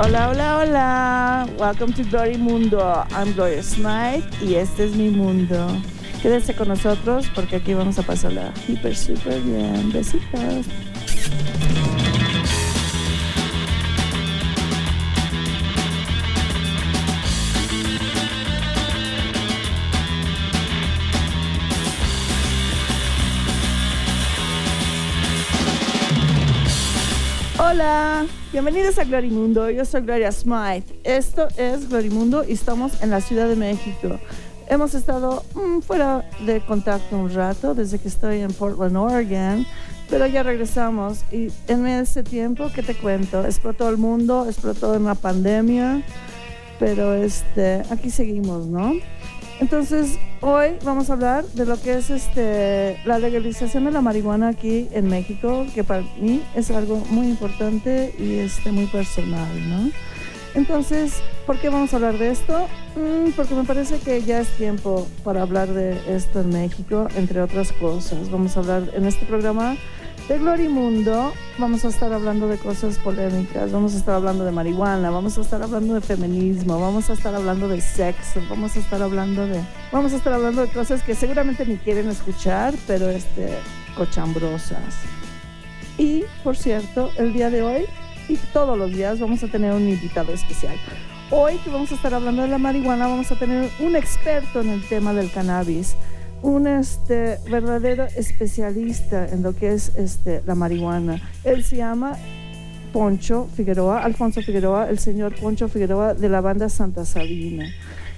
Hola, hola, hola. Welcome to Glory Mundo. I'm Gloria Smite y este es mi mundo. Quédense con nosotros porque aquí vamos a pasarla hiper, super bien. Besitos. Bienvenidos a Glorimundo. Yo soy Gloria Smite. Esto es Glorimundo y estamos en la Ciudad de México. Hemos estado mm, fuera de contacto un rato desde que estoy en Portland, Oregon, pero ya regresamos. Y en ese tiempo, ¿qué te cuento? Explotó el mundo, explotó una pandemia, pero este, aquí seguimos, ¿no? Entonces, hoy vamos a hablar de lo que es este, la legalización de la marihuana aquí en México, que para mí es algo muy importante y este, muy personal, ¿no? Entonces, ¿por qué vamos a hablar de esto? Mm, porque me parece que ya es tiempo para hablar de esto en México, entre otras cosas. Vamos a hablar en este programa de Glorimundo vamos a estar hablando de cosas polémicas, vamos a estar hablando de marihuana, vamos a estar hablando de feminismo, vamos a estar hablando de sexo, vamos a estar hablando de vamos a estar hablando de cosas que seguramente ni quieren escuchar, pero este cochambrosas. Y por cierto, el día de hoy y todos los días vamos a tener un invitado especial. Hoy que vamos a estar hablando de la marihuana, vamos a tener un experto en el tema del cannabis un este, verdadero especialista en lo que es este, la marihuana. Él se llama Poncho Figueroa, Alfonso Figueroa, el señor Poncho Figueroa de la banda Santa Sabina.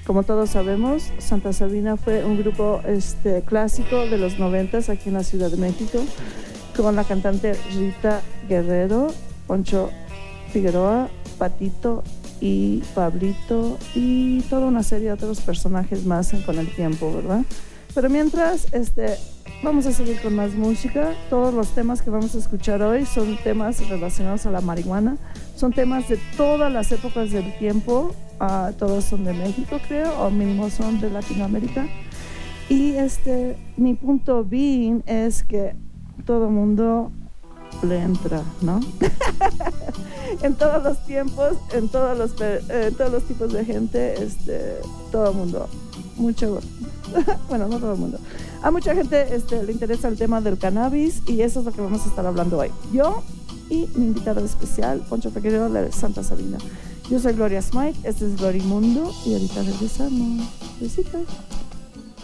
Como todos sabemos, Santa Sabina fue un grupo este, clásico de los noventas aquí en la Ciudad de México, con la cantante Rita Guerrero, Poncho Figueroa, Patito y Pablito y toda una serie de otros personajes más con el tiempo, ¿verdad? Pero mientras, este, vamos a seguir con más música. Todos los temas que vamos a escuchar hoy son temas relacionados a la marihuana. Son temas de todas las épocas del tiempo. Uh, todos son de México, creo, o mínimo son de Latinoamérica. Y este, mi punto bien es que todo mundo le entra, ¿no? en todos los tiempos, en todos los, todos los tipos de gente, este, todo mundo mucho, bueno, no todo el mundo. A mucha gente este, le interesa el tema del cannabis y eso es lo que vamos a estar hablando hoy. Yo y mi invitada especial, Poncho Pequeño de Santa Sabina. Yo soy Gloria Smite, este es Glorimundo y ahorita regresamos. Besitos.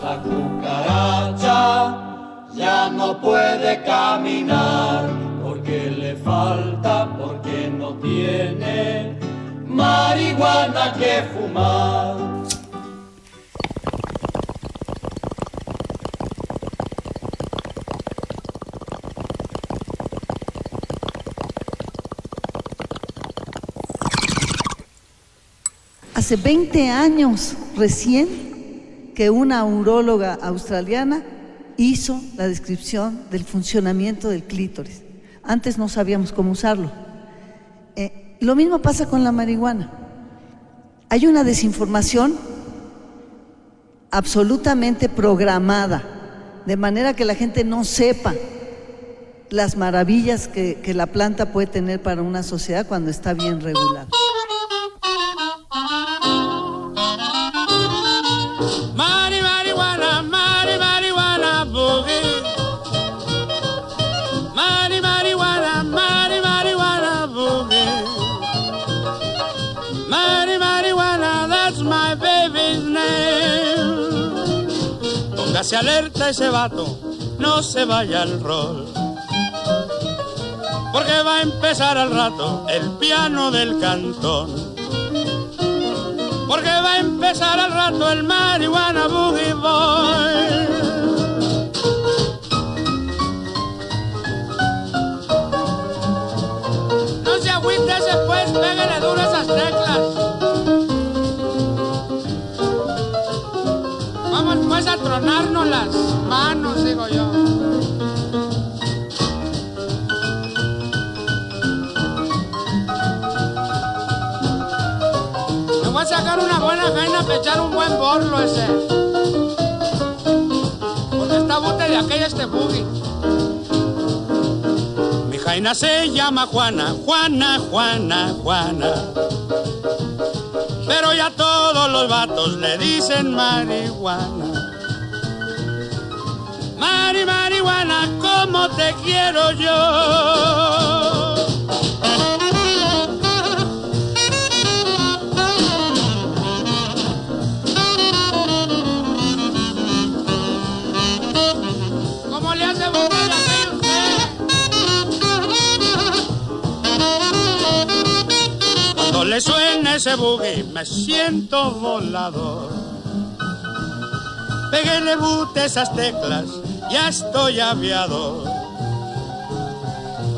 La cucaracha ya no puede caminar porque le falta, porque no tiene marihuana que fumar. Hace 20 años recién que una uróloga australiana hizo la descripción del funcionamiento del clítoris. Antes no sabíamos cómo usarlo. Eh, lo mismo pasa con la marihuana. Hay una desinformación absolutamente programada, de manera que la gente no sepa las maravillas que, que la planta puede tener para una sociedad cuando está bien regulada. Se alerta ese vato, no se vaya al rol. Porque va a empezar al rato el piano del cantón. Porque va a empezar al rato el marihuana boogie boy. No se agüite después, pégale duro esas teclas. A tronarnos las manos, digo yo. Me voy a sacar una buena jaina para echar un buen borlo ese. Porque está bote de aquella este buggy. Mi jaina se llama Juana, Juana, Juana, Juana. pero ya todos los vatos le dicen marihuana. Mari, marihuana, como te quiero yo. ¿Cómo le hace buscar a usted? Cuando le suena ese boogie me siento volador. Peguele bute esas teclas, ya estoy aviado.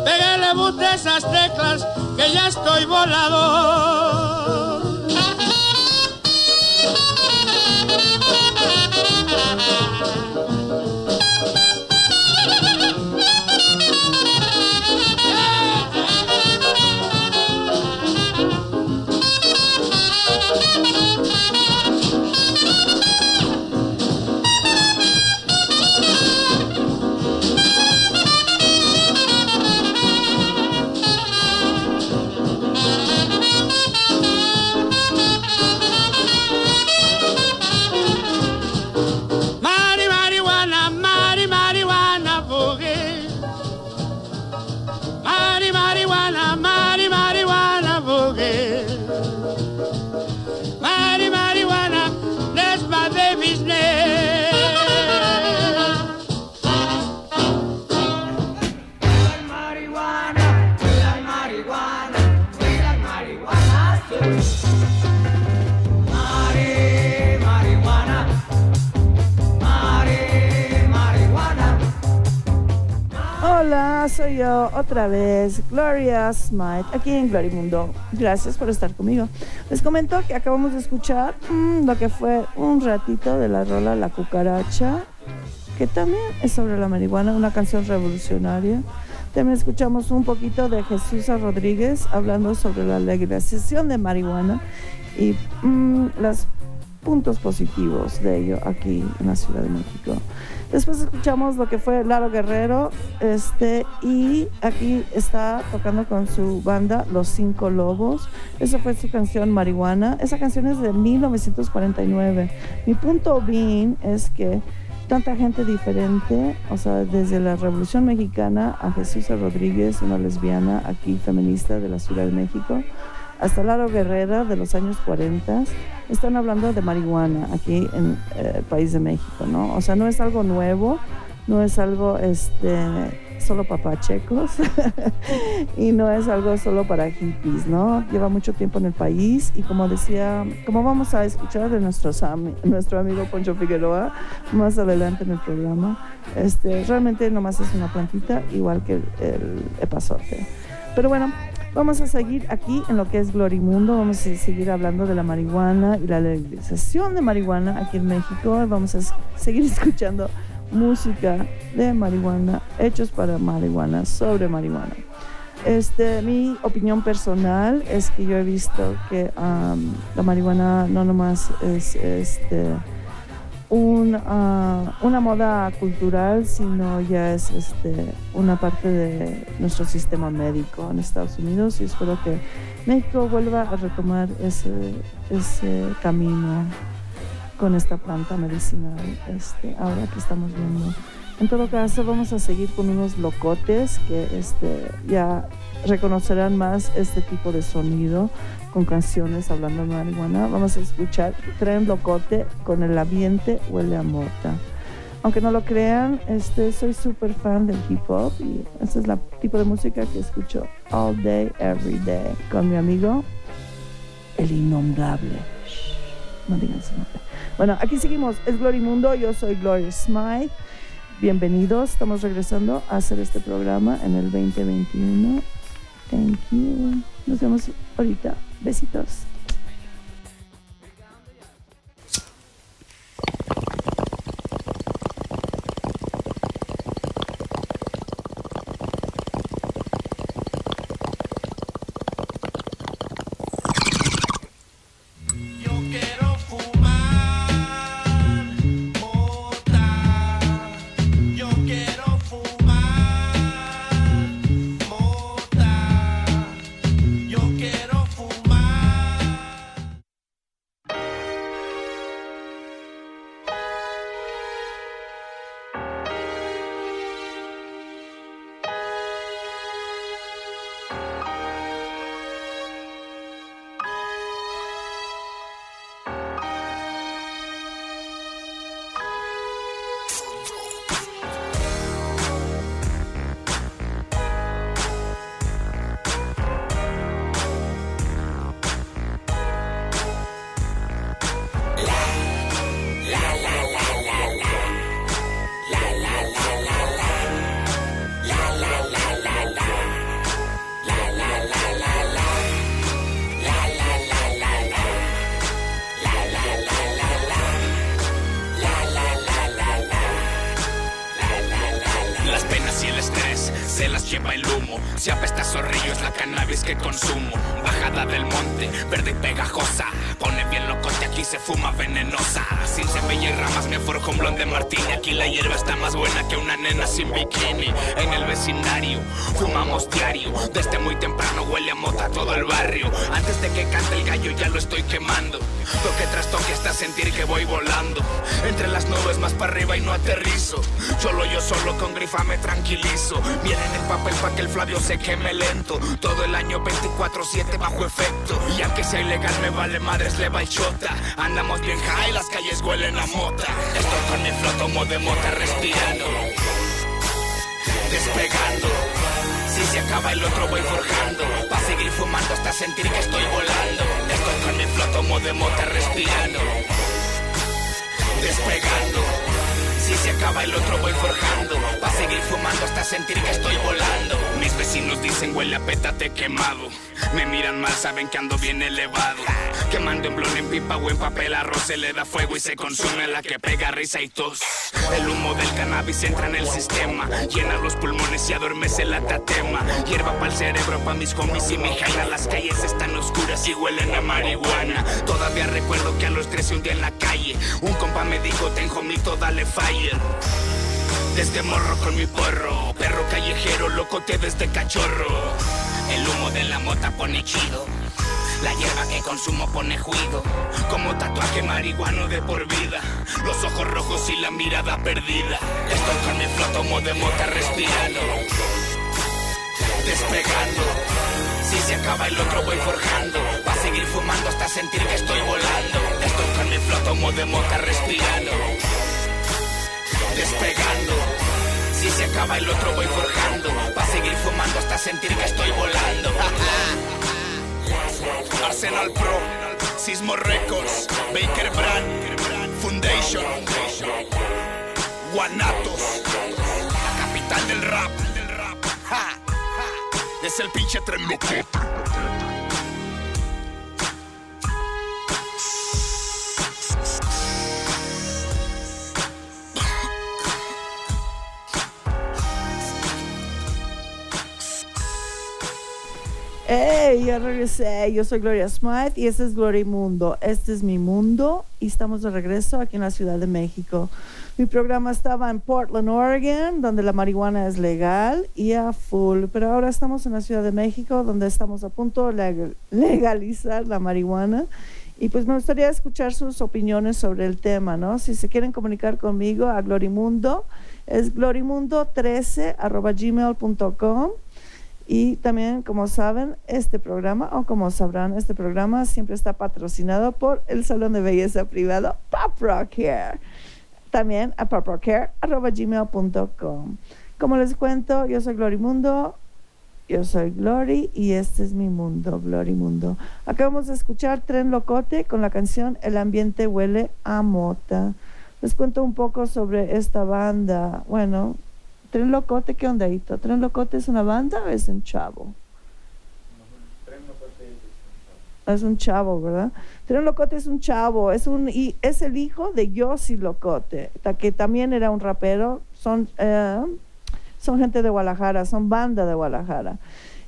Peguele bute esas teclas, que ya estoy volador. Otra vez, Gloria Smite, aquí en Glorimundo. Gracias por estar conmigo. Les comento que acabamos de escuchar mm, lo que fue un ratito de la rola La Cucaracha, que también es sobre la marihuana, una canción revolucionaria. También escuchamos un poquito de Jesús Rodríguez hablando sobre la legalización de marihuana y mm, los puntos positivos de ello aquí en la Ciudad de México. Después escuchamos lo que fue Lalo Guerrero, este, y aquí está tocando con su banda Los Cinco Lobos. Esa fue su canción Marihuana. Esa canción es de 1949. Mi punto bien es que tanta gente diferente, o sea, desde la Revolución Mexicana a Jesús Rodríguez, una lesbiana aquí feminista de la Ciudad de México, hasta Lalo Guerrera de los años 40, están hablando de marihuana aquí en eh, el país de México, ¿no? O sea, no es algo nuevo, no es algo este, solo papachecos y no es algo solo para hippies, ¿no? Lleva mucho tiempo en el país y como decía, como vamos a escuchar de nuestros nuestro amigo Poncho Figueroa más adelante en el programa, este, realmente nomás es una plantita igual que el, el epazote. Pero bueno, vamos a seguir aquí en lo que es Glorimundo, vamos a seguir hablando de la marihuana y la legalización de marihuana aquí en México, vamos a seguir escuchando música de marihuana, hechos para marihuana, sobre marihuana. Este, mi opinión personal es que yo he visto que am, la marihuana no nomás es este, un, ah, una moda cultural, sino ya es este, una parte de nuestro sistema médico en Estados Unidos y espero que México vuelva a retomar ese, ese camino con esta planta medicinal este, ahora que estamos viendo. En todo caso, vamos a seguir con unos locotes que este, ya reconocerán más este tipo de sonido con canciones hablando de marihuana. Vamos a escuchar Tren Locote con el ambiente huele a mota. Aunque no lo crean, este, soy súper fan del hip hop y este es el tipo de música que escucho all day, every day con mi amigo, el innombrable. Shh, no digan su nombre. Bueno, aquí seguimos. Es Glorimundo. Yo soy Gloria Smythe. Bienvenidos. Estamos regresando a hacer este programa en el 2021. Thank you. Nos vemos ahorita. Besitos. Que el Flavio se queme lento. Todo el año 24-7 bajo efecto. Y aunque sea ilegal me vale madres, le va. Andamos bien high, las calles huelen a mota. Estoy con mi flotomo de mota respirando. Despegando. Si se acaba el otro voy forjando. Pa' seguir fumando hasta sentir que estoy volando. Estoy con mi flotomo de mota respirando. Despegando. Si se acaba el otro voy forjando. Pa' seguir fumando hasta sentir que estoy volando. Mis vecinos dicen huele a pétate quemado. Me miran mal, saben que ando bien elevado. Quemando en blon, en pipa o en papel arroz se le da fuego y se consume la que pega risa y tos. El humo del cannabis entra en el sistema, llena los pulmones y adormece la tatema. Hierba para el cerebro, pa' mis homies y mi jaina. Las calles están oscuras y huelen a marihuana. Todavía recuerdo que a los 13 un día en la calle, un compa me dijo, ten homito, dale Desde morro con mi porro, perro callejero, locote desde cachorro. El humo de la mota pone chido. La hierba que consumo pone juido, como tatuaje marihuano de por vida. Los ojos rojos y la mirada perdida. Estoy con mi flotomo de mota respirando, despegando. Si se acaba el otro voy forjando, pa' seguir fumando hasta sentir que estoy volando. Estoy con mi flotomo de mota respirando, Si se acaba el otro voy forjando, pa' seguir fumando hasta sentir que estoy volando. Arsenal Pro, Sismo Records, Baker Brand, Foundation, Guanatos, la capital del rap. Es el pinche tren locote. Hey, ya regresé. Yo soy Gloria Smith y este es Gloria Mundo. Este es mi mundo y estamos de regreso aquí en la Ciudad de México. Mi programa estaba en Portland, Oregon, donde la marihuana es legal y a full, pero ahora estamos en la Ciudad de México, donde estamos a punto de leg- legalizar la marihuana. Y pues me gustaría escuchar sus opiniones sobre el tema, ¿no? Si se quieren comunicar conmigo a Glorimundo, es glorimundo13 arroba gmail.com. Y también, como saben, este programa, o como sabrán, este programa siempre está patrocinado por el salón de belleza privado Pop Rock Hair. También a poprockhair.gmail.com. Como les cuento, yo soy Glorimundo, yo soy Glory y este es mi mundo, Glory Mundo. Acabamos de escuchar Tren Locote con la canción El ambiente huele a mota. Les cuento un poco sobre esta banda. Bueno, Tren Locote, ¿qué onda? ¿Tren Locote es una banda o es un chavo? Es un chavo, ¿verdad? Tren Locote es un chavo, es, un, y es el hijo de Yossi Locote, que también era un rapero. Son, eh, son gente de Guadalajara, son banda de Guadalajara.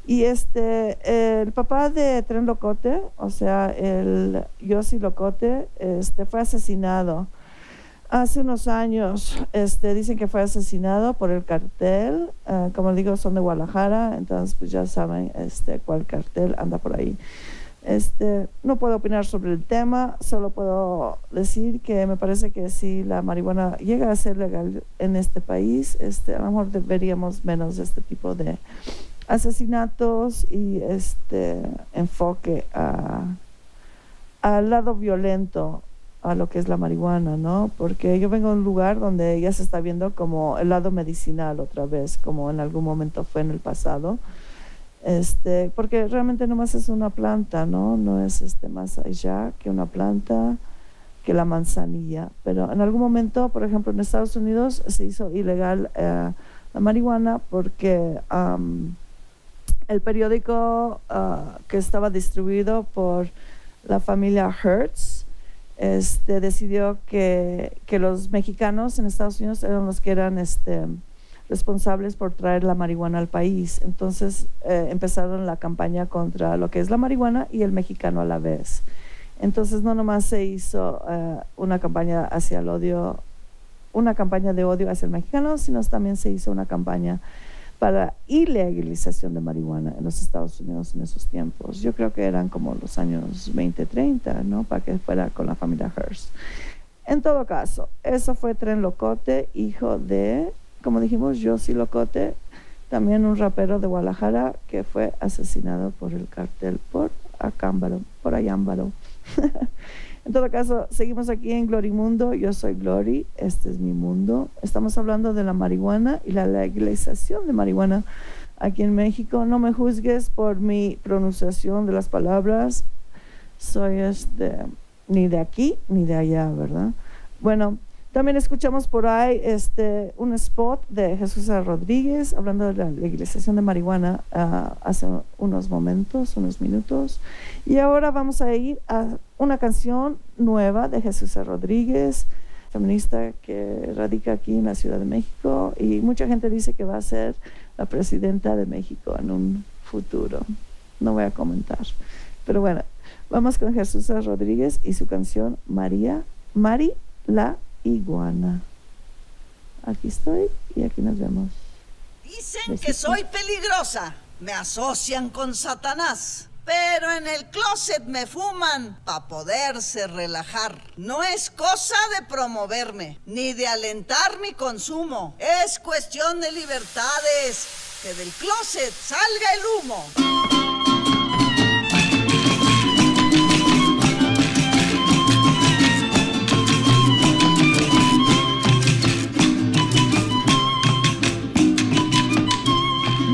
Y este, el papá de Tren Locote, o sea, el Yossi Locote, este, fue asesinado hace unos años. Este, dicen que fue asesinado por el cartel. eh, como digo, son de Guadalajara, entonces pues ya saben este, cuál cartel anda por ahí. Este, no puedo opinar sobre el tema, solo puedo decir que me parece que si la marihuana llega a ser legal en este país, este, a lo mejor deberíamos menos este tipo de asesinatos y este enfoque a, al lado violento a lo que es la marihuana, ¿no? Porque yo vengo de un lugar donde ya se está viendo como el lado medicinal otra vez, como en algún momento fue en el pasado. Este, porque realmente nomás es una planta, ¿no? No es este más allá que una planta, que la manzanilla. Pero en algún momento, por ejemplo, en Estados Unidos se hizo ilegal eh, la marihuana porque am, el periódico ah, que estaba distribuido por la familia Hertz este, decidió que, que los mexicanos en Estados Unidos eran los que eran este, responsables por traer la marihuana al país. Entonces eh, empezaron la campaña contra lo que es la marihuana y el mexicano a la vez. Entonces no nomás se hizo eh, una campaña hacia el odio, una campaña de odio hacia el mexicano, sino también se hizo una campaña para ilegalización de marihuana en los Estados Unidos en esos tiempos. Yo creo que eran como los años 20, 30, ¿no? Para que fuera con la familia Hearst. En todo caso, eso fue Tren Locote, hijo de, como dijimos, Josie Locote, también un rapero de Guadalajara que fue asesinado por el cartel por Acámbaro, por Ayámbaro. en todo caso, seguimos aquí en Glorimundo. Yo soy Glory, este es mi mundo. Estamos hablando de la marihuana y la legalización de marihuana aquí en México. No me juzgues por mi pronunciación de las palabras. Soy este ni de aquí ni de allá, ¿verdad? Bueno, también escuchamos por ahí este, un spot de Jesús Rodríguez hablando de la legalización de marihuana uh, hace unos momentos, unos minutos. Y ahora vamos a ir a una canción nueva de Jesús Rodríguez, feminista que radica aquí en la Ciudad de México y mucha gente dice que va a ser la presidenta de México en un futuro. No voy a comentar. Pero bueno, vamos con Jesús Rodríguez y su canción María, Mari la iguana. Aquí estoy y aquí nos vemos. Dicen que soy peligrosa, me asocian con Satanás. Pero en el closet me fuman para poderse relajar. No es cosa de promoverme, ni de alentar mi consumo. Es cuestión de libertades. Que del closet salga el humo.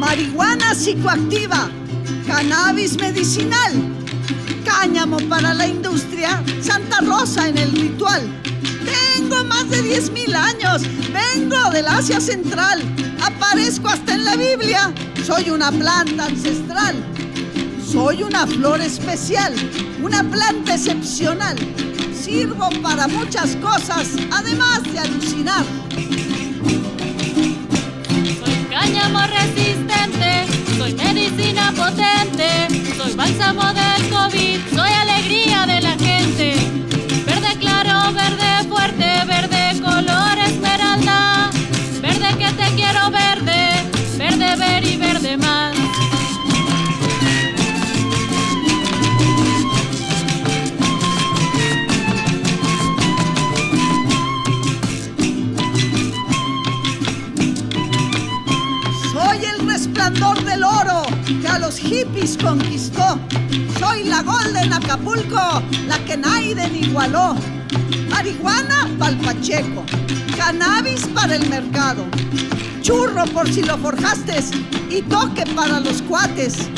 Marihuana psicoactiva, cannabis medicinal, cáñamo para la industria, Santa Rosa en el ritual. Tengo más de 10.000 años, vengo del Asia Central, aparezco hasta en la Biblia, soy una planta ancestral. Soy una flor especial, una planta excepcional. Sirvo para muchas cosas, además de alucinar. Soy cáñamo resistente, soy medicina potente, soy bálsamo del COVID, hippies conquistó. Soy la Golden Acapulco, la que Naiden igualó. Marihuana pa'l Pacheco, cannabis para el mercado. Churro por si lo forjaste y toque para los cuates.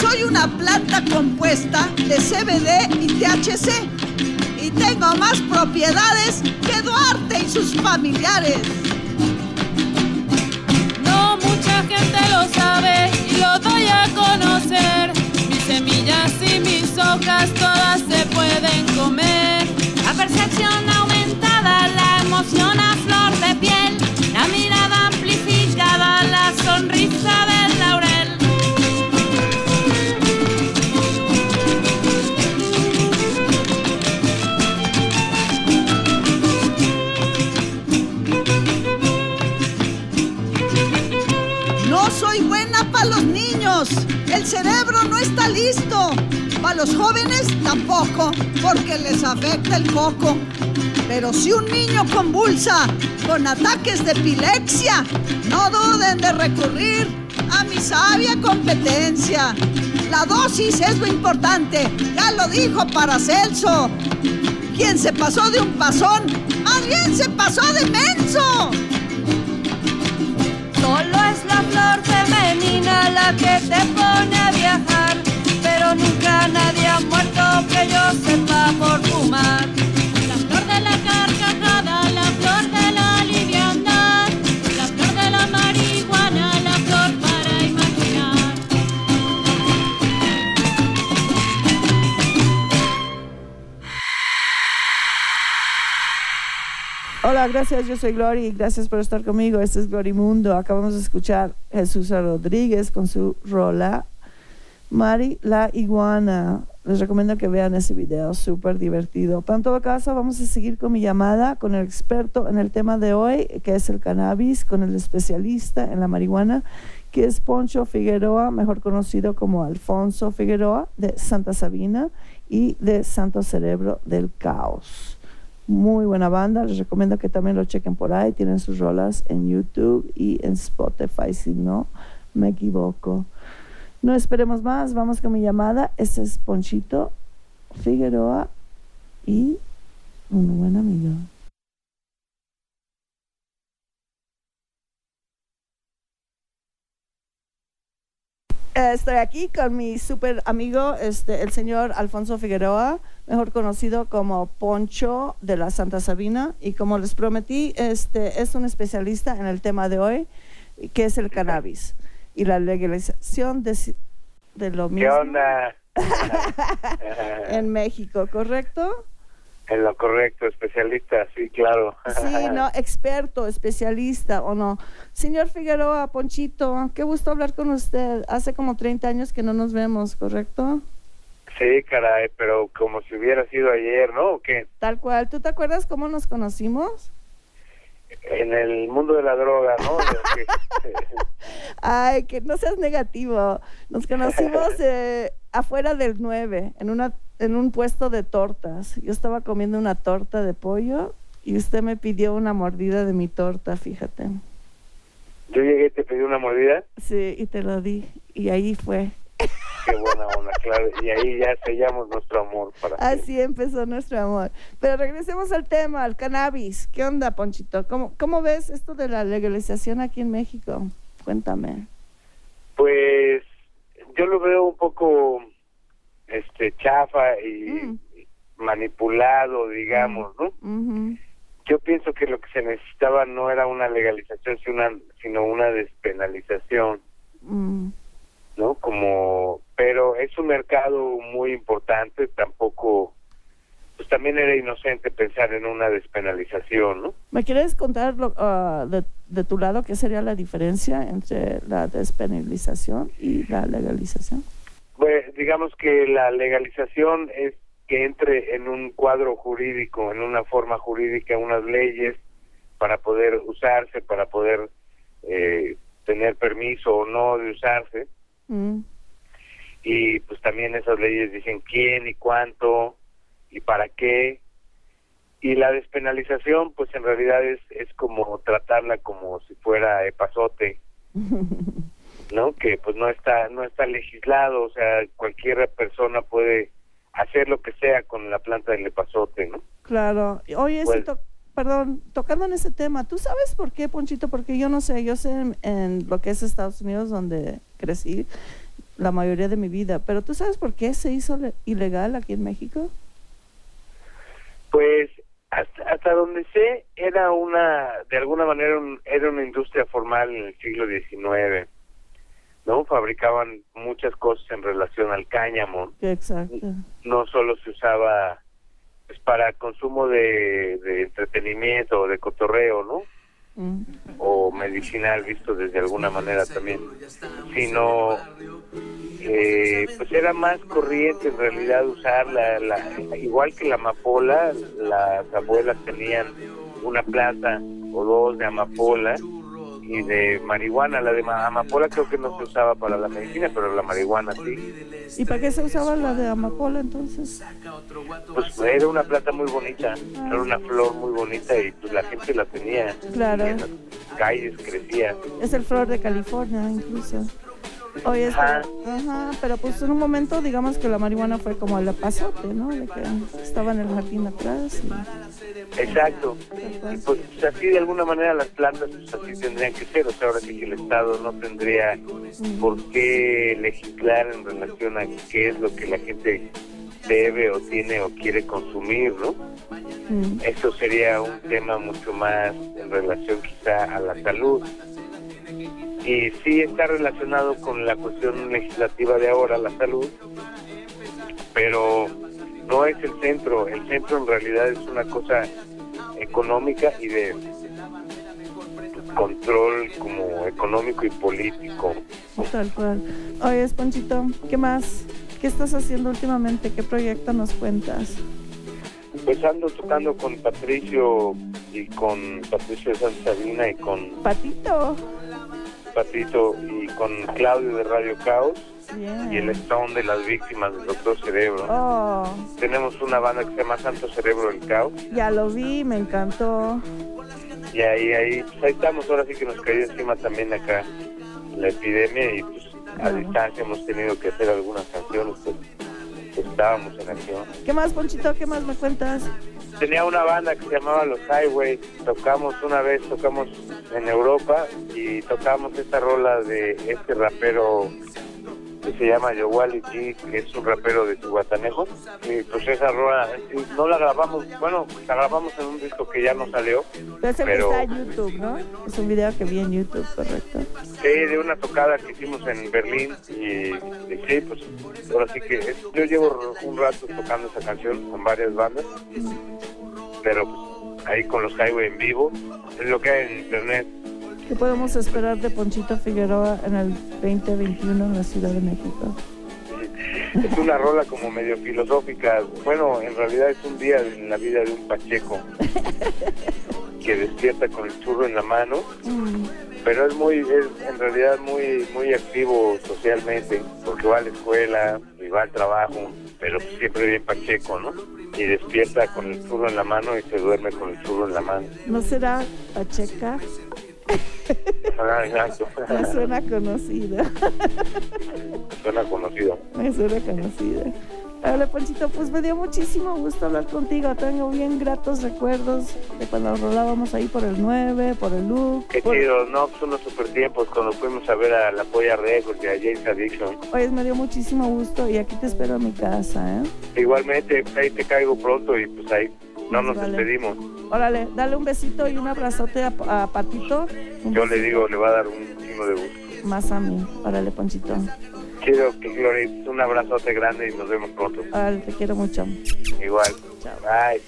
Soy una planta compuesta de CBD y THC y tengo más propiedades que Duarte y sus familiares. Gente lo sabe y lo doy a conocer. Mis semillas y mis hojas todas se pueden comer. La percepción aumentada, la emoción a flor de piel, la mirada para los niños. El cerebro no está listo. Para los jóvenes tampoco, porque les afecta el coco. Pero si un niño convulsa con ataques de epilepsia, no duden de recurrir a mi sabia competencia. La dosis es lo importante, ya lo dijo Paracelso. Quien se pasó de un pasón, más se pasó de menso. Solo es la flor femenina la que te pone a viajar, pero nunca nadie ha muerto que yo sepa por fumar. Hola, gracias, yo soy Glory, gracias por estar conmigo, este es Glorimundo. Acabamos de escuchar Jesús Rodríguez con su rola Mari la iguana. Les recomiendo que vean ese video, súper divertido. Pero en todo caso, vamos a seguir con mi llamada con el experto en el tema de hoy, que es el cannabis, con el especialista en la marihuana, que es Poncho Figueroa, mejor conocido como Alfonso Figueroa, de Santa Sabina y de Santo Cerebro del Caos. Muy buena banda, les recomiendo que también lo chequen por ahí, tienen sus rolas en YouTube y en Spotify, si no me equivoco. No esperemos más, vamos con mi llamada. Este es Ponchito Figueroa y un buen amigo. Estoy aquí con mi super amigo, este, el señor Alfonso Figueroa, mejor conocido como Poncho de la Santa Sabina. Y como les prometí, este, es un especialista en el tema de hoy, que es el cannabis y la legalización de, de lo ¿Qué mismo onda? en México, ¿correcto? En lo correcto, especialista, sí, claro. Sí, no, experto, especialista o no. Señor Figueroa, Ponchito, qué gusto hablar con usted. Hace como 30 años que no nos vemos, ¿correcto? Sí, caray, pero como si hubiera sido ayer, ¿no? ¿O qué? Tal cual. ¿Tú te acuerdas cómo nos conocimos? En el mundo de la droga, ¿no? Ay, que no seas negativo. Nos conocimos eh, afuera del 9, en, una, en un puesto de tortas. Yo estaba comiendo una torta de pollo y usted me pidió una mordida de mi torta, fíjate. Yo llegué y te pedí una mordida. Sí, y te lo di. Y ahí fue. Qué buena onda, claro. Y ahí ya sellamos nuestro amor para. Así empezó nuestro amor. Pero regresemos al tema, al cannabis. ¿Qué onda, Ponchito? ¿Cómo, cómo ves esto de la legalización aquí en México? Cuéntame. Pues yo lo veo un poco este chafa y Mm. manipulado, digamos, ¿no? Yo pienso que lo que se necesitaba no era una legalización, sino una, sino una despenalización. Mm. ¿no? Como, pero es un mercado muy importante, tampoco, pues también era inocente pensar en una despenalización, ¿no? ¿Me quieres contar lo- ah, de, de tu lado qué sería la diferencia entre la despenalización y la legalización? Pues digamos que la legalización es que entre en un cuadro jurídico, en una forma jurídica, unas leyes para poder usarse, para poder eh, tener permiso o no de usarse. Mm. y pues también esas leyes dicen quién y cuánto y para qué y la despenalización pues en realidad es es como tratarla como si fuera epazote no que pues no está no está legislado o sea cualquier persona puede hacer lo que sea con la planta del epazote no Claro. Oye, Pues- to- perdón, tocando en ese tema, ¿tú sabes por qué, Ponchito? Porque yo no sé, yo sé en, en lo que es Estados Unidos, donde crecí la mayoría de mi vida, pero ¿tú sabes por qué se hizo le- ilegal aquí en México? Pues hasta, hasta donde sé era una, de alguna manera un- era una industria formal en el siglo XIX, ¿no? Fabricaban muchas cosas en relación al cáñamo, exacto. no solo se usaba pues, para consumo de, de entretenimiento o de cotorreo, ¿no? Mm. o medicinal visto desde alguna manera también, sino eh, pues era más corriente en realidad usar la, la- igual que la amapola, las abuelas tenían una planta o dos de amapola y de marihuana, la de ma- amapola creo que no se usaba para la medicina, pero la marihuana sí. ¿Y para qué se usaba la de amapola entonces? Pues era una planta muy bonita, era una flor muy bonita y pues la gente la tenía. Claro. En las calles crecía. Es el flor de California, incluso. Oye, Ajá. ajá, pero pues en un momento digamos que la marihuana fue como el pasote, ¿no? De que estaba en el jardín atrás. y- Exacto. Y pues así de alguna manera las plantas pues así tendrían que ser, o sea, ahora sí que el Estado no tendría por qué legislar en relación a qué es lo que la gente debe o tiene o quiere consumir, ¿no? Mm. Eso sería un tema mucho más en relación quizá a la salud. Y sí está relacionado con la cuestión legislativa de ahora, la salud, pero no es el centro. El centro en realidad es una cosa económica y de control como económico y político. Tal cual. Oye, Ponchito, ¿qué más? ¿Qué estás haciendo últimamente? ¿Qué proyecto nos cuentas? Pues ando tocando con Patricio y con Patricio de Santa Sabina y con Patito. Patito y con Claudio de Radio Caos Y el Stone de las víctimas del Doctor Cerebro. Oh, Tenemos una banda que se llama Santo Cerebro del Caos ya lo vi, me encantó. y ahí, ahí, pues ahí estamos, ahora sí que nos cayó encima también acá la epidemia y pues a Claro. distancia hemos tenido que hacer algunas canciones, pues, estábamos en acción. ¿Qué más, Ponchito? ¿Qué más me cuentas? Tenía una banda que se llamaba Los Highways, tocamos una vez, tocamos en Europa y tocamos esta rola de este rapero que se llama Yowali G, que es un rapero de Cihuatanejo. Y pues esa rola, eh, no la grabamos, bueno, la grabamos en un disco que ya no salió, que Pero- está en YouTube, ¿no? Es un video que vi en YouTube, correcto. sí, de una tocada que hicimos en Berlín y, y sí, pues ahora sí que es- yo llevo un rato tocando esa canción con varias bandas, pero pues, ahí con los Highway en vivo, es lo que hay en internet. ¿Qué podemos esperar de Ponchito Figueroa en el 2021 en la Ciudad de México? Es una rola como medio filosófica. Bueno, en realidad es un día en la vida de un pacheco que despierta con el churro en la mano, Mm, pero es muy, es en realidad muy, muy activo socialmente, porque va a la escuela y va al trabajo, pero siempre bien pacheco, ¿no? Y despierta con el churro en la mano y se duerme con el churro en la mano. ¿No será Pacheca? Ah, exacto. Me suena conocida. Suena conocido. Me suena conocida. Hola, Ponchito, pues me dio muchísimo gusto hablar contigo. Tengo bien gratos recuerdos de cuando rolábamos ahí por el 9, por el look. Qué por- chido, ¿no? Son unos super tiempos cuando fuimos a ver a la Polla Records y a James Addiction. Oye, me dio muchísimo gusto y aquí te espero en mi casa, ¿eh? Igualmente, pues, ahí te caigo pronto y pues ahí no nos Vale. despedimos. Órale, dale un besito y un abrazote a, a Patito. Un Yo le digo, le va a dar un chingo de gusto. Más a mí. Órale, Ponchito. Chido, que Glory, un abrazote grande y nos vemos pronto. Te quiero mucho. Igual. Chao. Bye.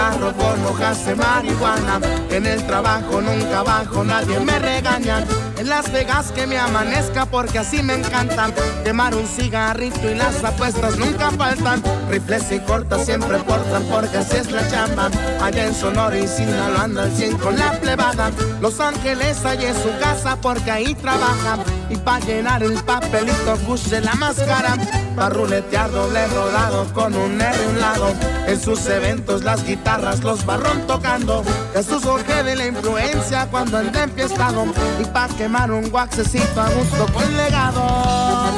Cigarro con hojas marihuana. En el trabajo nunca bajo, nadie me regaña. En Las Vegas que me amanezca porque así me encantan. Quemar un cigarrito y las apuestas nunca faltan. Rifles y cortas siempre portan porque así es la chamba. Allá en Sonora y Sinaloa anda al 100 con la plebada. Los Ángeles allá es su casa porque ahí trabaja. Y pa' llenar el papelito puse la máscara. Pa' ruletear doble rodado con un R un lado. En sus eventos las guitarras los barrón tocando. Jesús Jorge de la influencia cuando anda enfiestado. Y pa' quemar un guaxecito a gusto con legado.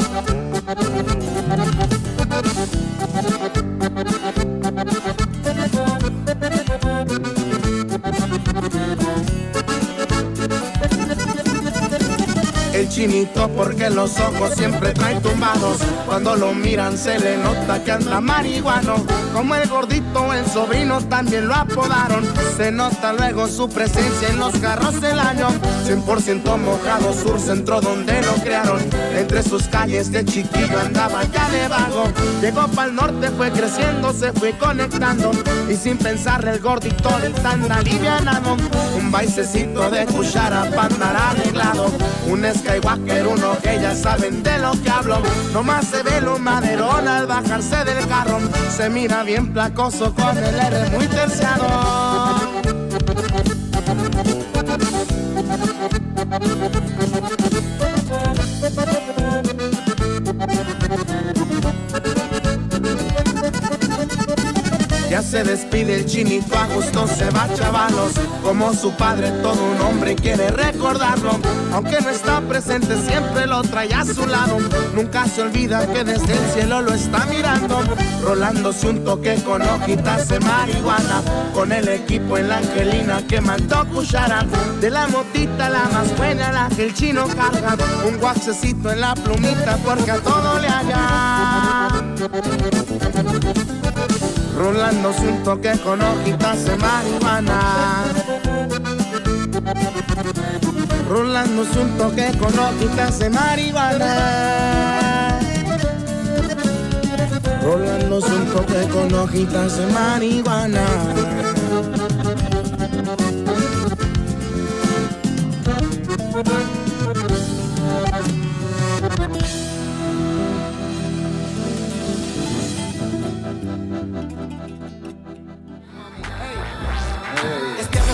Porque los ojos siempre trae tumbados. Cuando lo miran se le nota que anda marihuano. Como el gordito, el sobrino también lo apodaron. Se nota luego su presencia en los carros del año. 100% mojado, sur centro donde lo crearon. Entre sus calles de chiquillo andaba ya de vago. Llegó pa'l norte, fue creciendo, se fue conectando. Y sin pensar el gordito el tan alivianado Un baisecito de cuchara para andar arreglado. Un Skywalker, uno que ya saben de lo que hablo. Nomás se ve lo maderón al bajarse del carro. Se mira bien placoso con el R muy terciado. Se despide el chinito, a gusto se va chavalos. Como su padre, todo un hombre quiere recordarlo. Aunque no está presente, siempre lo trae a su lado. Nunca se olvida que desde el cielo lo está mirando. Rolándose un toque con hojitas de marihuana. Con el equipo en la Angelina que mandó cuchara. De la motita la más buena, la que el chino carga. Un guaxecito en la plumita porque a todo le haga. Rolándose un toque con hojitas de marihuana. Rolándose un toque con hojitas de marihuana. Rolándose un toque con hojitas de marihuana.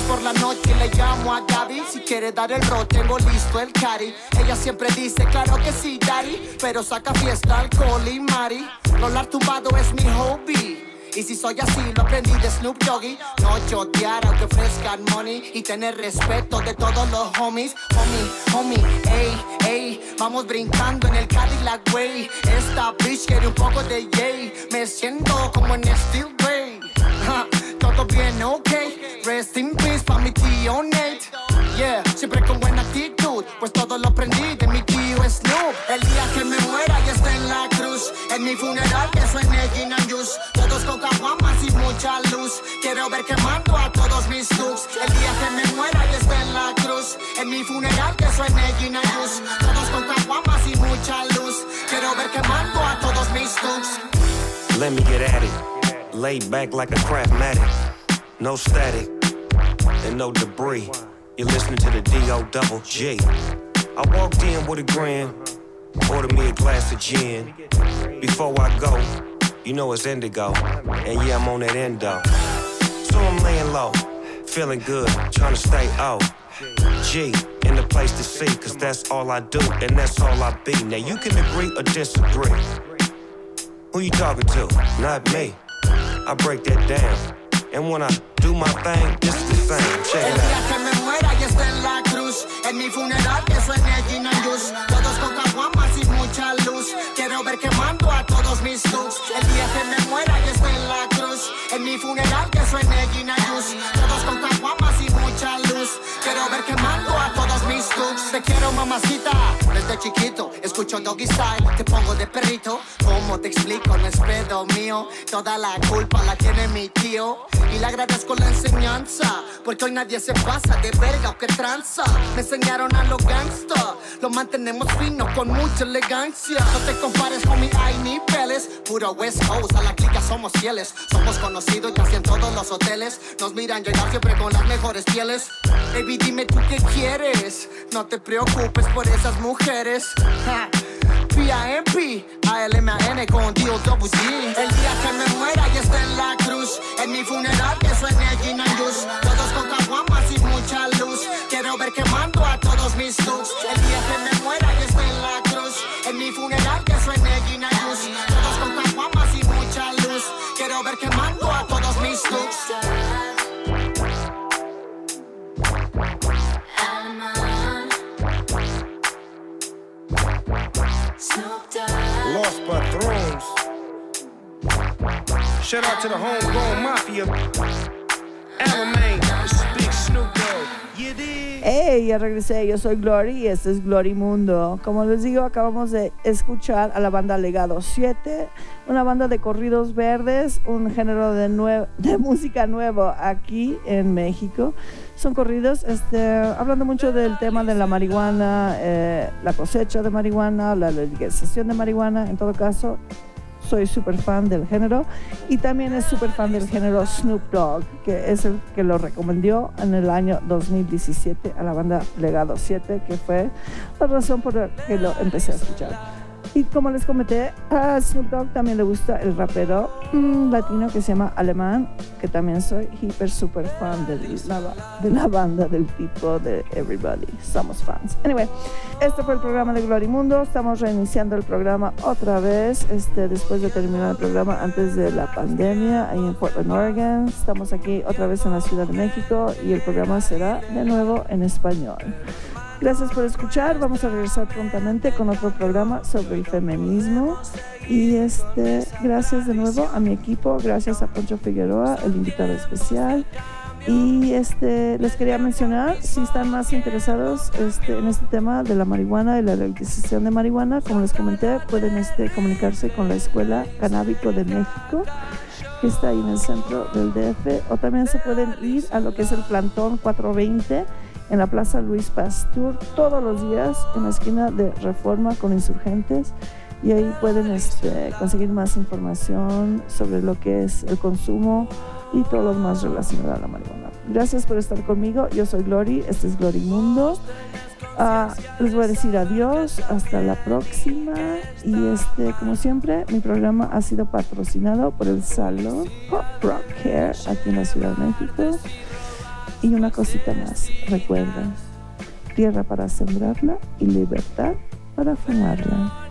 Por la noche le llamo a Gaby Si quiere dar el rol, tengo listo el cari Ella siempre dice, claro que sí, daddy Pero saca fiesta, alcohol y mari Rolar tumbado es mi hobby y si soy así, lo aprendí de Snoop Doggy. No chotear aunque ofrezcan money. Y tener respeto de todos los homies. Homie, homie, ey, ey. Vamos brincando en el Cadillac Way. Esta bitch quiere un poco de yay. Me siento como en Steel Ray. Todo bien, ok. Rest in peace pa' mi tío Nate. Yeah, siempre con buena actitud. Pues todo lo aprendí de mi tío Snoop. El día que me muera ya está en la cruz. En mi funeral que suene gin and juice. Todos con caguamas y mucha luz. Quiero ver quemando a todos mis looks. El día que me muera ya está en la cruz. En mi funeral que suene gin and juice. Todos con caguamas y mucha luz. Quiero ver quemando a todos mis looks. Let me get at it. Laid back like a craftmatic. No static and no debris. You're listening to the D.O. Double G. I walked in with a grin, ordered me a glass of gin. Before I go, you know it's indigo. And yeah, I'm on that endo. So I'm laying low, feeling good, trying to stay out. G, in the place to see, cause that's all I do, and that's all I be. Now you can agree or disagree. Who you talking to? Not me. I break that down. And when I do my thing, is the same. Check it out. que me muera ya está en la cruz. En mi funeral que suene gin and juice. Todos con caguamas y mucha luz. Quiero ver quemando a todos mis looks. El día que me muera ya está en la cruz. En mi funeral que suene gin and juice. Todos con caguamas y Quiero ver quemando a todos mis looks. Te quiero mamacita. Desde chiquito escucho doggy. Te pongo de perrito. ¿Cómo te explico? No es pedo mío. Toda la culpa la tiene mi tío. Y le agradezco la enseñanza. Porque hoy nadie se pasa de verga o que tranza. Me enseñaron a los gangsta. Lo mantenemos fino con mucha elegancia. No te compares con mi hay niveles. Puro West Coast, a la clica somos fieles. Somos conocidos casi en todos los hoteles. Nos miran llegar siempre con las mejores pieles. Baby, dime tú qué quieres. No te preocupes por esas mujeres. Ja. P.I.M.P. A-L-M-A-N con D-O-W-G El día que me muera ya está en la cruz En mi funeral que suene gin and juice Todos con caguamas y mucha luz Quiero ver quemando a todos mis looks El día que me Shout out to the homegrown mafia. Hey, ya regresé, yo soy Glory y este es Glory Mundo. Como les digo, acabamos de escuchar a la banda Legado 7, una banda de corridos verdes, un género de, de música nuevo aquí en México. Son corridos este, hablando mucho del tema de la marihuana, eh, la cosecha de marihuana, la legalización de marihuana, en todo caso. Soy súper fan del género y también es súper fan del género Snoop Dogg, que es el que lo recomendó en el año 2017 a la banda Legado 7, que fue la razón por la que lo empecé a escuchar. Y como les comenté, a Snoop Dogg también le gusta el rapero mm, latino que se llama Alemán, que también soy hiper super fan de la, de la banda, del tipo de Everybody. Somos fans. Anyway, este fue el programa de Glorimundo. Estamos reiniciando el programa otra vez, este, después de terminar el programa antes de la pandemia, ahí en Portland, Oregon. Estamos aquí otra vez en la Ciudad de México y el programa será de nuevo en español. Gracias por escuchar. Vamos a regresar prontamente con otro programa sobre el feminismo. Y este, gracias de nuevo a mi equipo, gracias a Poncho Figueroa, el invitado especial. Y este, les quería mencionar, si están más interesados este, en este tema de la marihuana y la legalización de marihuana, como les comenté, pueden este, comunicarse con la Escuela Canábico de México que está ahí en el centro del DF, o también se pueden ir a lo que es el plantón 420 en la Plaza Luis Pastur todos los días en la esquina de Reforma con Insurgentes y ahí pueden este, conseguir más información sobre lo que es el consumo y todo lo más relacionado a la marihuana. Gracias por estar conmigo, yo soy Glory, este es Glory Mundo. Ah, les voy a decir adiós, hasta la próxima. Y este, como siempre, mi programa ha sido patrocinado por el Salón Pop Rock Hair aquí en la Ciudad de México. Y una cosita más, recuerden, tierra para sembrarla y libertad para fumarla.